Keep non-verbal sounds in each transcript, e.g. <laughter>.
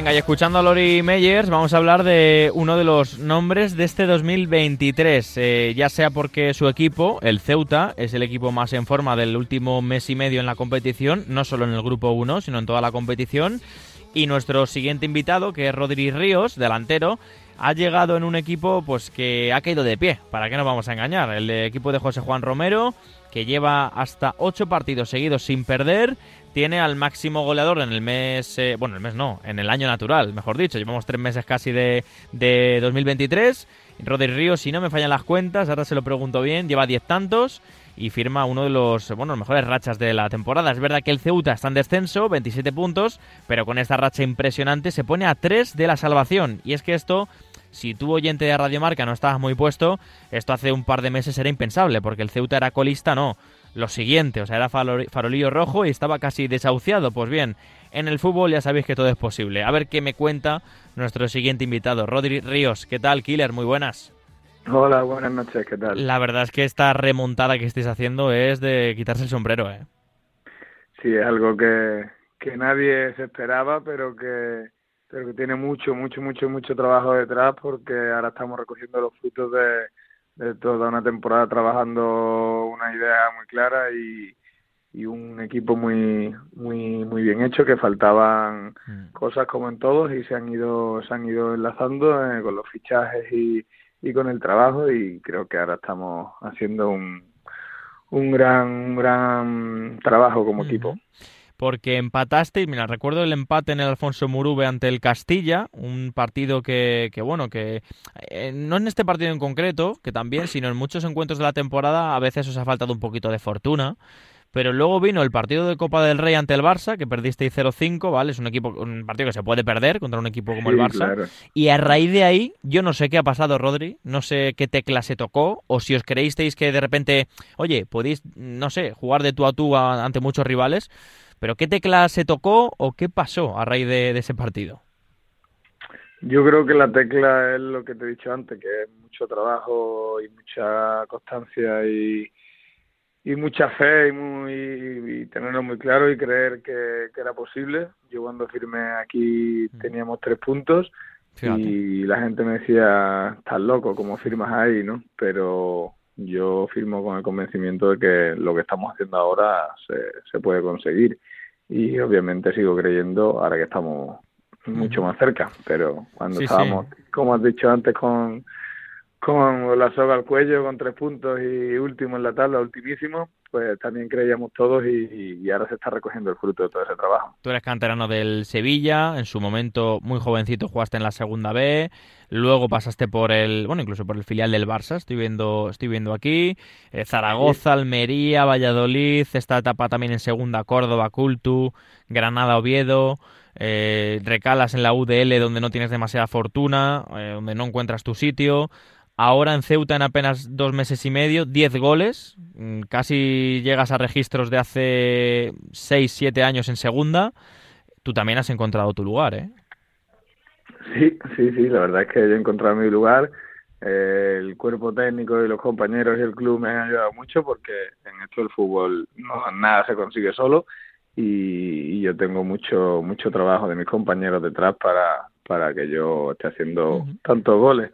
Venga, y escuchando a Lori Meyers, vamos a hablar de uno de los nombres de este 2023. Eh, ya sea porque su equipo, el Ceuta, es el equipo más en forma del último mes y medio en la competición, no solo en el grupo 1, sino en toda la competición. Y nuestro siguiente invitado, que es Rodri Ríos, delantero, ha llegado en un equipo pues que ha caído de pie, para qué nos vamos a engañar. El equipo de José Juan Romero, que lleva hasta ocho partidos seguidos sin perder, tiene al máximo goleador en el mes, eh, bueno, el mes no, en el año natural, mejor dicho, llevamos tres meses casi de, de 2023. Rodri Ríos, si no me fallan las cuentas, ahora se lo pregunto bien, lleva diez tantos y firma uno de los, bueno, mejores rachas de la temporada. Es verdad que el Ceuta está en descenso, 27 puntos, pero con esta racha impresionante se pone a 3 de la salvación. Y es que esto, si tú oyente de Radio Marca no estabas muy puesto, esto hace un par de meses era impensable, porque el Ceuta era colista, no lo siguiente, o sea, era farolillo rojo y estaba casi desahuciado. Pues bien, en el fútbol ya sabéis que todo es posible. A ver qué me cuenta nuestro siguiente invitado, Rodri Ríos. ¿Qué tal, Killer? Muy buenas. Hola, buenas noches, ¿qué tal? La verdad es que esta remontada que estáis haciendo es de quitarse el sombrero, ¿eh? Sí, es algo que, que nadie se esperaba, pero que, pero que tiene mucho, mucho, mucho, mucho trabajo detrás porque ahora estamos recogiendo los frutos de de toda una temporada trabajando una idea muy clara y, y un equipo muy muy muy bien hecho que faltaban mm. cosas como en todos y se han ido se han ido enlazando eh, con los fichajes y, y con el trabajo y creo que ahora estamos haciendo un un gran un gran trabajo como equipo porque empatasteis, mira, recuerdo el empate en el Alfonso Murube ante el Castilla, un partido que, que bueno, que eh, no en este partido en concreto, que también, sino en muchos encuentros de la temporada a veces os ha faltado un poquito de fortuna. Pero luego vino el partido de Copa del Rey ante el Barça, que perdisteis 0-5, ¿vale? Es un equipo, un partido que se puede perder contra un equipo como el Barça. Y a raíz de ahí, yo no sé qué ha pasado, Rodri, no sé qué tecla se tocó, o si os creísteis que de repente, oye, podéis, no sé, jugar de tú a tú ante muchos rivales, pero ¿qué tecla se tocó o qué pasó a raíz de, ese partido? Yo creo que la tecla es lo que te he dicho antes, que es mucho trabajo y mucha constancia y, y mucha fe y, muy, tenerlo muy claro y creer que, era posible. Yo cuando firmé aquí mm. teníamos tres puntos y la gente me decía, estás loco, ¿cómo firmas ahí? no Pero yo firmo con el convencimiento de que lo que estamos haciendo ahora se, se puede conseguir. Y obviamente sigo creyendo ahora que estamos mucho más cerca, pero cuando estábamos, como has dicho antes, con, con la soga al cuello, con tres puntos y último en la tabla, ultimísimo, pues también creíamos todos y, ahora se está recogiendo el fruto de todo ese trabajo. Tú eres canterano del Sevilla, en su momento muy jovencito jugaste en la segunda B, luego pasaste por el, bueno, incluso por el filial del Barça, estoy viendo, estoy viendo aquí, eh, Zaragoza, Almería, Valladolid, esta etapa también en segunda, Córdoba, Cultu, Granada, Oviedo, eh, recalas en la UDL donde no tienes demasiada fortuna, eh, donde no encuentras tu sitio, Ahora en Ceuta en apenas dos meses y medio, 10 goles, mm, casi llegas a registros de hace 6, 7 años en segunda. Tú también has encontrado tu lugar, ¿eh? Sí, sí, sí, la verdad es que yo he encontrado mi lugar. Eh, el cuerpo técnico y los compañeros y el club me han ayudado mucho porque en esto del fútbol no, nada se consigue solo y, yo tengo mucho mucho trabajo de mis compañeros detrás para, para que yo esté haciendo tantos goles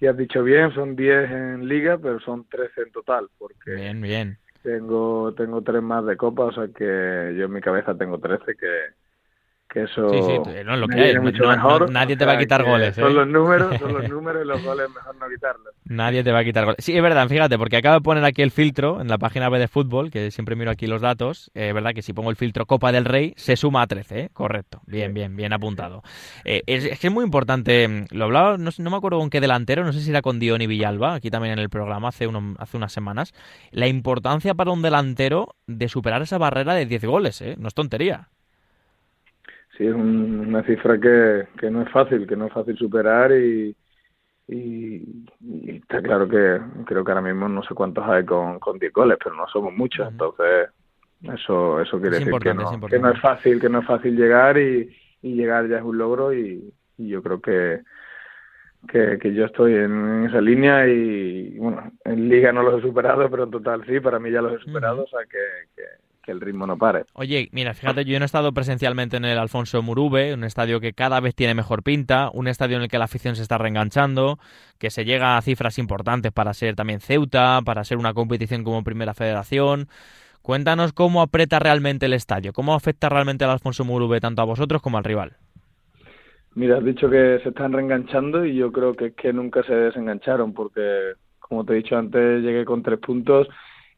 y has dicho bien, son 10 en liga, pero son 13 en total, porque bien, bien. tengo tengo tres más de copa, o sea que yo en mi cabeza tengo 13 que que eso sí, sí, no, lo que hay. mejor. nadie te va a quitar goles. Son ¿eh? los números, son los <laughs> números y los goles mejor no quitarlos. Nadie te va a quitar goles. Sí, es verdad, fíjate, porque acabo de poner aquí el filtro en la página B de fútbol, que siempre miro aquí los datos. Es verdad que si pongo el filtro Copa del Rey, se suma a 13, ¿eh? Correcto. Bien, bien, bien apuntado. Eh, es, que es muy importante, mm, lo hablaba, no, no, me acuerdo con qué delantero, no sé si era con Diony Villalba, aquí también en el programa hace, uno, hace unas semanas, la importancia para un delantero de superar esa barrera de 10 goles, ¿eh? No es tontería sí es una cifra que, que no es fácil, que no es fácil superar y, y, está claro que creo que ahora mismo no sé cuántos hay con, con 10 goles, pero no somos muchos, entonces eso eso quiere decir que no, que no es fácil, que no es fácil llegar y, y llegar ya es un logro y, y yo creo que que, que yo estoy en, esa línea y bueno, en liga no los he superado, pero en total sí, para mí ya los he superado, o sea que, que el ritmo no pare. Oye, mira, fíjate, yo no he estado presencialmente en el Alfonso Murube, un estadio que cada vez tiene mejor pinta, un estadio en el que la afición se está reenganchando, que se llega a cifras importantes para ser también Ceuta, para ser una competición como Primera Federación. Cuéntanos cómo aprieta realmente el estadio, cómo afecta realmente al Alfonso Murube tanto a vosotros como al rival. Mira, has dicho que se están reenganchando y yo creo que es que nunca se desengancharon porque, como te he dicho antes, llegué con tres puntos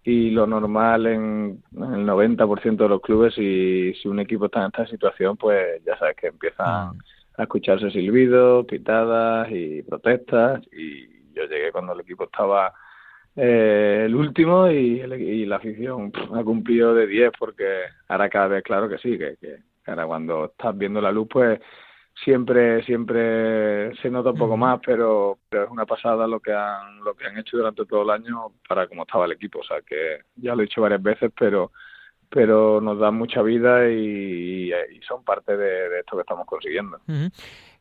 y lo normal en, el 90% de los clubes y si un equipo está en esta situación pues ya sabes que empiezan ah. a escucharse silbidos, pitadas y protestas y yo llegué cuando el equipo estaba eh, el último y, la afición ha cumplido de 10 porque ahora cada vez claro que sí, que, que ahora cuando estás viendo la luz pues siempre siempre se nota un poco más pero, pero es una pasada lo que han lo que han hecho durante todo el año para cómo estaba el equipo o sea que ya lo he dicho varias veces pero pero nos dan mucha vida y, son parte de, esto que estamos consiguiendo.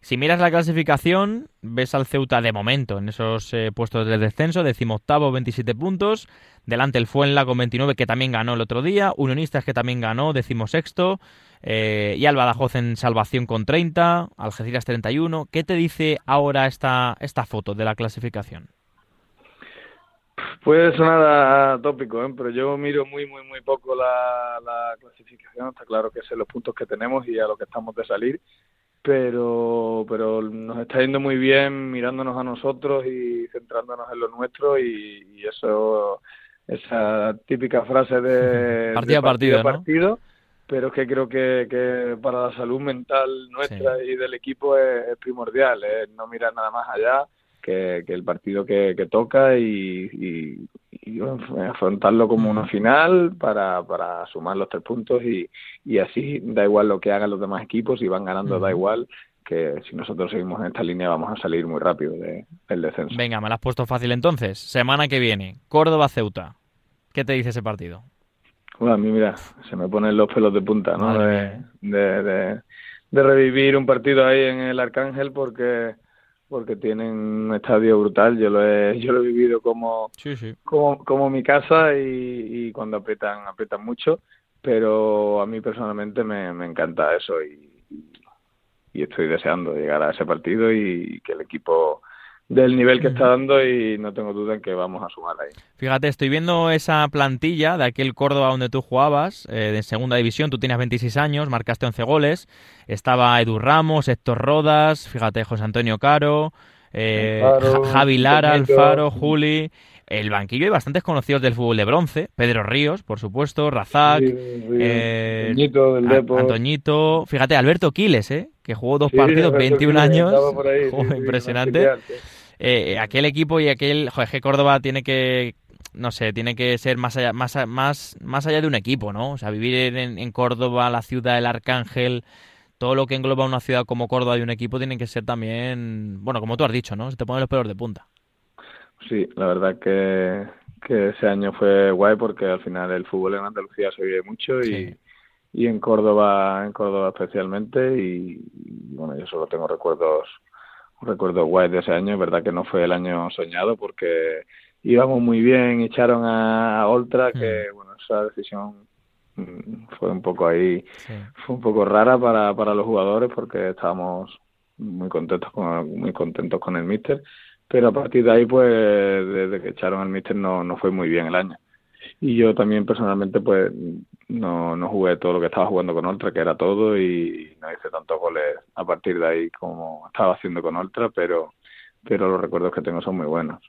Si miras la clasificación, ves al Ceuta de momento en esos eh, puestos de descenso, decimoctavo, 27 puntos. Delante el Fuenla con 29, que también ganó el otro día. Unionistas, que también ganó, decimosexto. Eh, y al Badajoz en salvación con 30. Algeciras 31. ¿Qué te dice ahora esta, esta foto de la clasificación? Puede sonar tópico, ¿eh? pero yo miro muy, muy, muy poco la, la clasificación. Está claro que sé los puntos que tenemos y a lo que estamos de salir pero pero nos está yendo muy bien mirándonos a nosotros y centrándonos en lo nuestro y, eso esa típica frase de partido a partido, partido, pero es que creo que, que para la salud mental nuestra y del equipo es, primordial, no mirar nada más allá que, el partido que, toca y, afrontarlo como una final para, para sumar los tres puntos y, y así da igual lo que hagan los demás equipos y van ganando, da igual que si nosotros seguimos en esta línea vamos a salir muy rápido del descenso. Venga, me lo has puesto fácil entonces. Semana que viene, Córdoba-Ceuta. ¿Qué te dice ese partido? Bueno, a mí, mira, se me ponen los pelos de punta, ¿no? De, de, de, revivir un partido ahí en el Arcángel porque porque tienen un estadio brutal. Yo lo he, yo lo he vivido como, como, como mi casa y, cuando aprietan, aprietan mucho. Pero a mí personalmente me, me encanta eso y, y, estoy deseando llegar a ese partido y que el equipo del nivel que está dando y no tengo duda en que vamos a sumar ahí. Fíjate, estoy viendo esa plantilla de aquel Córdoba donde tú jugabas, eh, de segunda división, tú tienes 26 años, marcaste 11 goles, estaba Edu Ramos, Héctor Rodas, fíjate, José Antonio Caro, eh, Javi Lara, Alfaro, Juli... El banquillo hay bastantes conocidos del fútbol de bronce. Pedro Ríos, por supuesto, Razak, eh, Antoñito, fíjate, Alberto Quiles, ¿eh? que jugó dos partidos, 21 años, <laughs> impresionante. Eh, aquel equipo y aquel, joder, que Córdoba tiene que, no sé, tiene que ser más allá, más, más, más allá de un equipo, ¿no? O sea, vivir en, Córdoba, la ciudad del Arcángel, todo lo que engloba una ciudad como Córdoba y un equipo tiene que ser también, bueno, como tú has dicho, ¿no? Se te ponen los pelos de punta. Sí, la verdad que, que ese año fue guay porque al final el fútbol en Andalucía se vive mucho y, y en Córdoba, en Córdoba especialmente y, bueno, yo solo tengo recuerdos recuerdo guay de ese año, es verdad que no fue el año soñado porque íbamos muy bien, echaron a, Oltra, que mm. bueno, esa decisión mm, fue un poco ahí, fue un poco rara para, para los jugadores porque estábamos muy contentos con muy contentos con el míster, pero a partir de ahí pues desde que echaron al míster no, no fue muy bien el año y yo también personalmente pues no, no jugué todo lo que estaba jugando con Ultra, que era todo, y no hice tantos goles a partir de ahí como estaba haciendo con Ultra, pero, pero los recuerdos que tengo son muy buenos.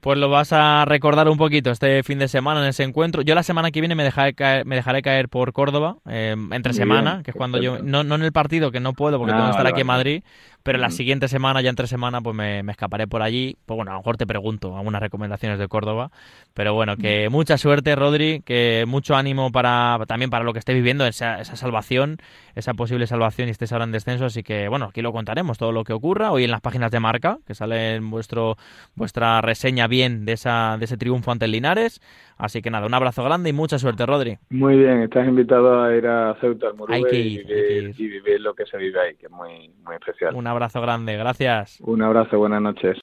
Pues lo vas a recordar un poquito este fin de semana en ese encuentro. Yo la semana que viene me dejaré caer, me dejaré caer por Córdoba, eh, entre semana, que es cuando yo... No, no en el partido, que no puedo porque tengo que ah, estar aquí en Madrid, pero la siguiente semana, ya entre semana, pues me, escaparé por allí. Pues bueno, a lo mejor te pregunto algunas recomendaciones de Córdoba. Pero bueno, que mucha suerte, Rodri, que mucho ánimo para también para lo que esté viviendo, esa, esa salvación, esa posible salvación y estés ahora en descenso. Así que bueno, aquí lo contaremos, todo lo que ocurra. Hoy en las páginas de marca, que sale en vuestro, vuestra reseña bien de, esa, de ese triunfo ante el Linares. Así que nada, un abrazo grande y mucha suerte, Rodri. Muy bien, estás invitado a ir a Ceuta, al Murube, y, vivir, lo que se vive ahí, que es muy, muy especial. Un abrazo grande, gracias. Un abrazo, buenas noches.